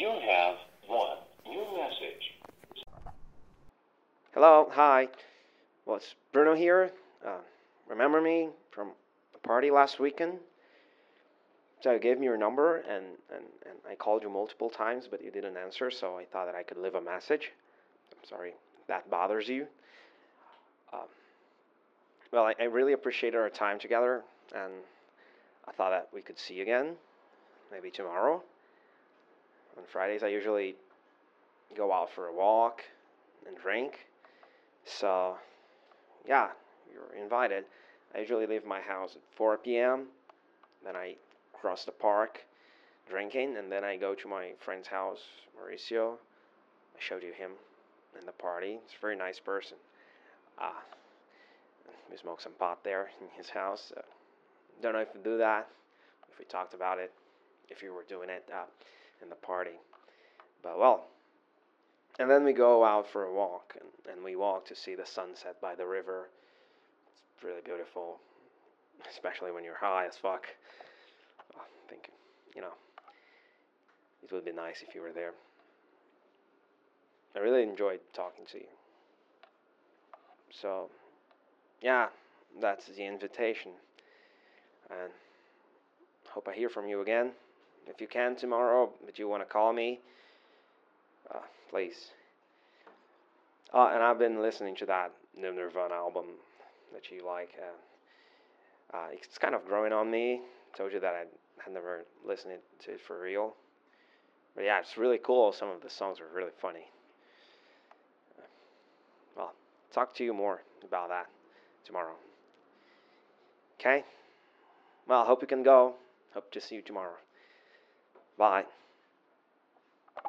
You have one new message. Hello, hi. Well, it's Bruno here. Uh, remember me from the party last weekend? So you gave me your number and, and, and I called you multiple times, but you didn't answer, so I thought that I could leave a message. I'm sorry that bothers you. Um, well, I, I really appreciated our time together, and I thought that we could see again, maybe tomorrow. On Fridays, I usually go out for a walk and drink. So, yeah, you're invited. I usually leave my house at 4 p.m. Then I cross the park drinking, and then I go to my friend's house, Mauricio. I showed you him in the party. He's a very nice person. Uh, we smoked some pot there in his house. Uh, don't know if we do that, if we talked about it, if you were doing it uh, in the party. But well, and then we go out for a walk, and, and we walk to see the sunset by the river. It's really beautiful, especially when you're high as fuck. Oh, I think, you know, it would be nice if you were there. I really enjoyed talking to you. So, yeah, that's the invitation. And hope I hear from you again. If you can tomorrow, but you want to call me, uh, please. Uh, and I've been listening to that new Nirvana album that you like. Uh, uh, it's kind of growing on me. Told you that I had never listened to it for real. But yeah, it's really cool. Some of the songs are really funny. Well, talk to you more about that tomorrow. Okay? Well, I hope you can go. Hope to see you tomorrow. Bye.